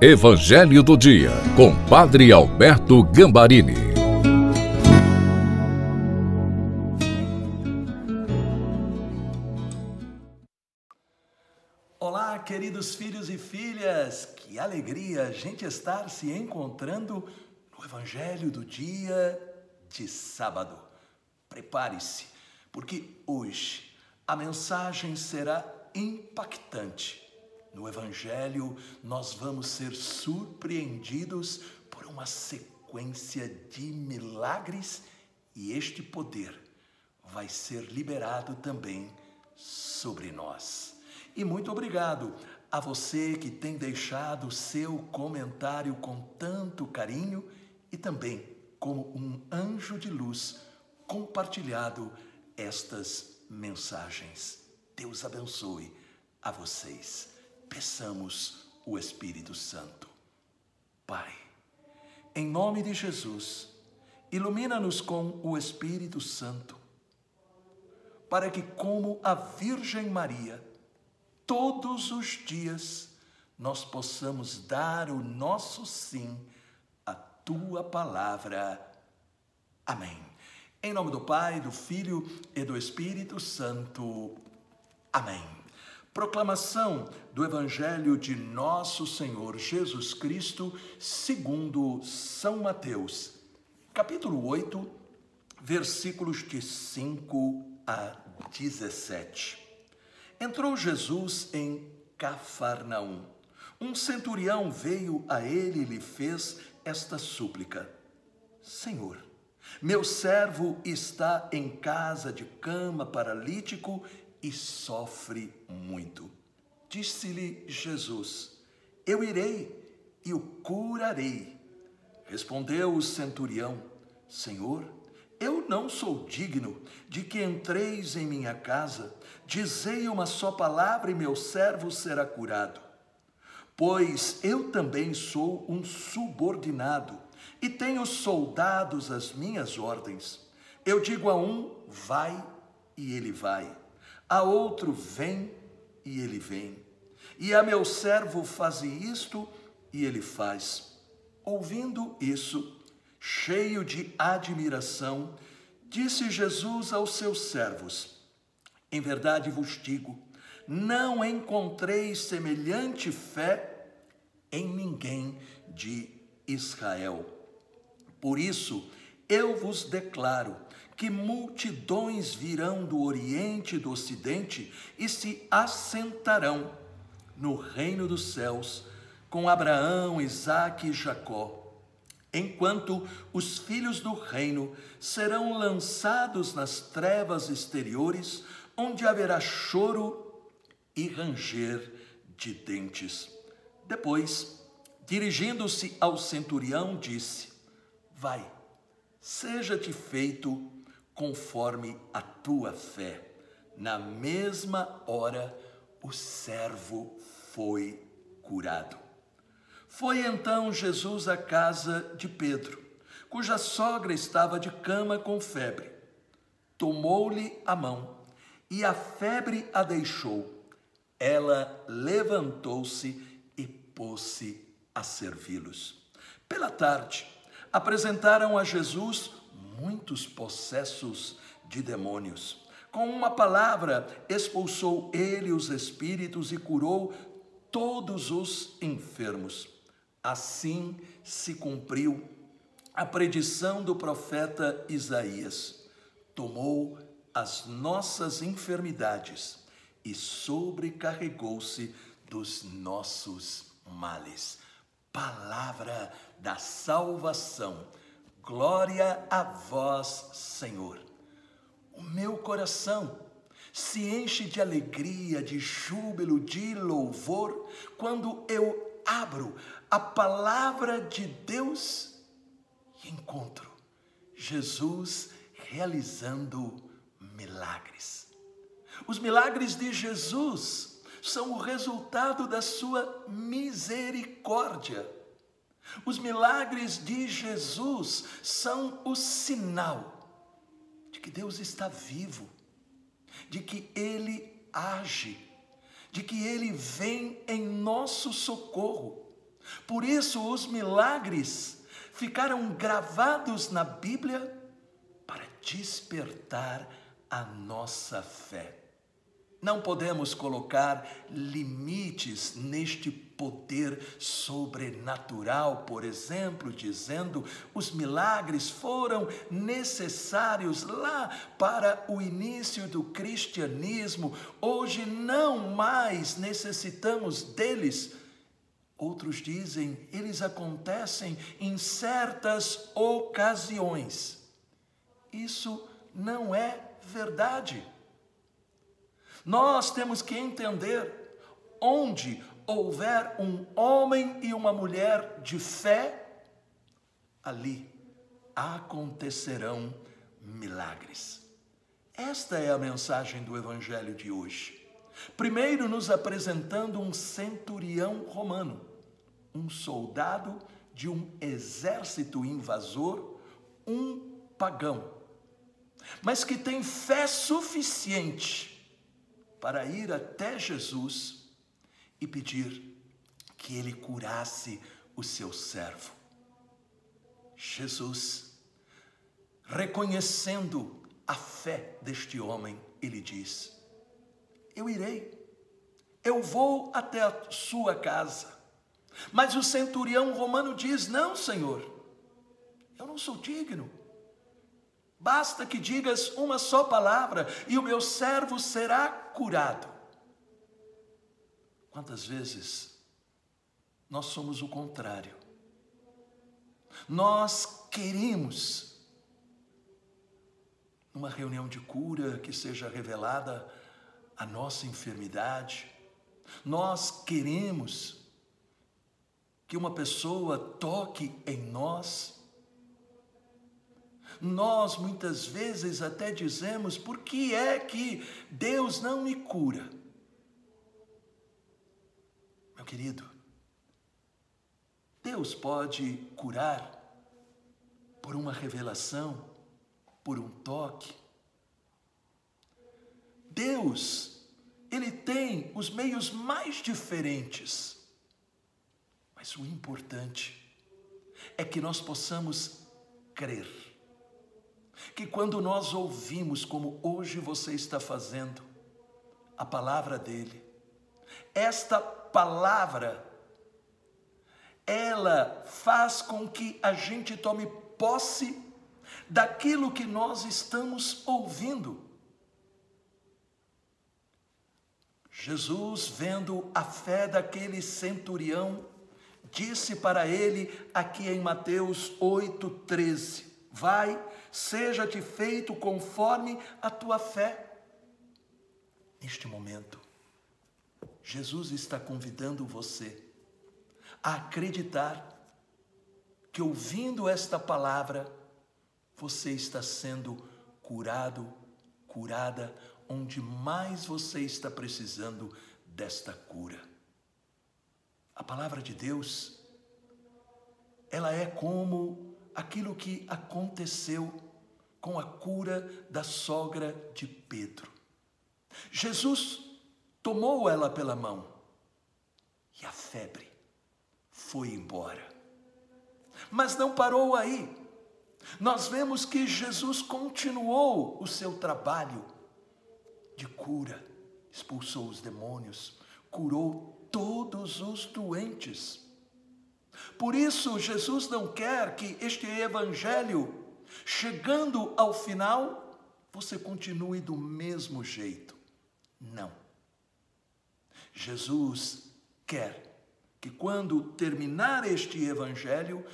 Evangelho do Dia, com Padre Alberto Gambarini. Olá, queridos filhos e filhas, que alegria a gente estar se encontrando no Evangelho do Dia de sábado. Prepare-se, porque hoje a mensagem será impactante no Evangelho, nós vamos ser surpreendidos por uma sequência de milagres e este poder vai ser liberado também sobre nós. E muito obrigado a você que tem deixado seu comentário com tanto carinho e também como um anjo de luz compartilhado estas mensagens. Deus abençoe a vocês peçamos o Espírito Santo. Pai, em nome de Jesus, ilumina-nos com o Espírito Santo, para que, como a Virgem Maria, todos os dias nós possamos dar o nosso sim à tua palavra. Amém. Em nome do Pai, do Filho e do Espírito Santo. Amém. Proclamação do Evangelho de Nosso Senhor Jesus Cristo, segundo São Mateus, capítulo 8, versículos de 5 a 17. Entrou Jesus em Cafarnaum. Um centurião veio a ele e lhe fez esta súplica: Senhor, meu servo está em casa de cama paralítico e sofre muito. Disse-lhe Jesus: Eu irei e o curarei. Respondeu o centurião: Senhor, eu não sou digno de que entreis em minha casa. Dizei uma só palavra e meu servo será curado. Pois eu também sou um subordinado e tenho soldados às minhas ordens. Eu digo a um: vai, e ele vai a outro vem e ele vem. E a meu servo faze isto e ele faz. Ouvindo isso, cheio de admiração, disse Jesus aos seus servos: Em verdade vos digo, não encontrei semelhante fé em ninguém de Israel. Por isso, eu vos declaro que multidões virão do Oriente e do Ocidente e se assentarão no reino dos céus com Abraão, Isaque e Jacó, enquanto os filhos do reino serão lançados nas trevas exteriores, onde haverá choro e ranger de dentes. Depois, dirigindo-se ao centurião, disse: Vai, seja-te feito conforme a tua fé. Na mesma hora, o servo foi curado. Foi então Jesus à casa de Pedro, cuja sogra estava de cama com febre. Tomou-lhe a mão e a febre a deixou. Ela levantou-se e pôs-se a servi-los. Pela tarde, apresentaram a Jesus muitos possessos de demônios. Com uma palavra, expulsou ele os espíritos e curou todos os enfermos. Assim se cumpriu a predição do profeta Isaías. Tomou as nossas enfermidades e sobrecarregou-se dos nossos males. Palavra da salvação Glória a vós, Senhor. O meu coração se enche de alegria, de júbilo, de louvor, quando eu abro a palavra de Deus e encontro Jesus realizando milagres. Os milagres de Jesus são o resultado da sua misericórdia. Os milagres de Jesus são o sinal de que Deus está vivo, de que Ele age, de que Ele vem em nosso socorro. Por isso, os milagres ficaram gravados na Bíblia para despertar a nossa fé. Não podemos colocar limites neste poder sobrenatural, por exemplo, dizendo os milagres foram necessários lá para o início do cristianismo, hoje não mais necessitamos deles. Outros dizem, eles acontecem em certas ocasiões. Isso não é verdade. Nós temos que entender onde houver um homem e uma mulher de fé, ali acontecerão milagres. Esta é a mensagem do Evangelho de hoje. Primeiro, nos apresentando um centurião romano, um soldado de um exército invasor, um pagão, mas que tem fé suficiente para ir até Jesus e pedir que ele curasse o seu servo. Jesus, reconhecendo a fé deste homem, ele diz: Eu irei, eu vou até a sua casa. Mas o centurião romano diz: Não, Senhor, eu não sou digno Basta que digas uma só palavra e o meu servo será curado. Quantas vezes nós somos o contrário? Nós queremos, numa reunião de cura, que seja revelada a nossa enfermidade, nós queremos que uma pessoa toque em nós nós muitas vezes até dizemos: por que é que Deus não me cura? Meu querido, Deus pode curar por uma revelação, por um toque. Deus, Ele tem os meios mais diferentes, mas o importante é que nós possamos crer que quando nós ouvimos, como hoje você está fazendo, a palavra dele, esta palavra, ela faz com que a gente tome posse daquilo que nós estamos ouvindo. Jesus, vendo a fé daquele centurião, disse para ele, aqui em Mateus 8,13: Vai seja-te feito conforme a tua fé. Neste momento, Jesus está convidando você a acreditar que ouvindo esta palavra, você está sendo curado, curada, onde mais você está precisando desta cura. A palavra de Deus, ela é como aquilo que aconteceu com a cura da sogra de Pedro. Jesus tomou ela pela mão e a febre foi embora. Mas não parou aí. Nós vemos que Jesus continuou o seu trabalho de cura, expulsou os demônios, curou todos os doentes. Por isso, Jesus não quer que este evangelho, chegando ao final, você continue do mesmo jeito. Não. Jesus quer que quando terminar este evangelho,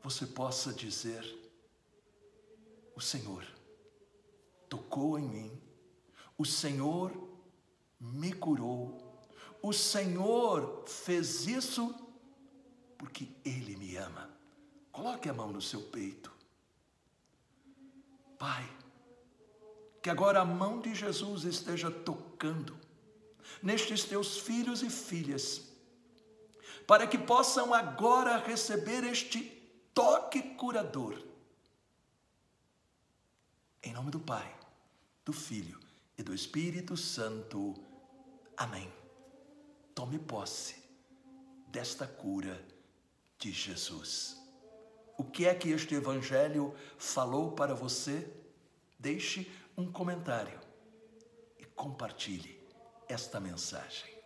você possa dizer: O Senhor tocou em mim, o Senhor me curou, o Senhor fez isso porque Ele me ama. Coloque a mão no seu peito. Pai, que agora a mão de Jesus esteja tocando nestes teus filhos e filhas, para que possam agora receber este toque curador. Em nome do Pai, do Filho e do Espírito Santo. Amém. Tome posse desta cura de Jesus. O que é que este Evangelho falou para você? Deixe um comentário e compartilhe esta mensagem.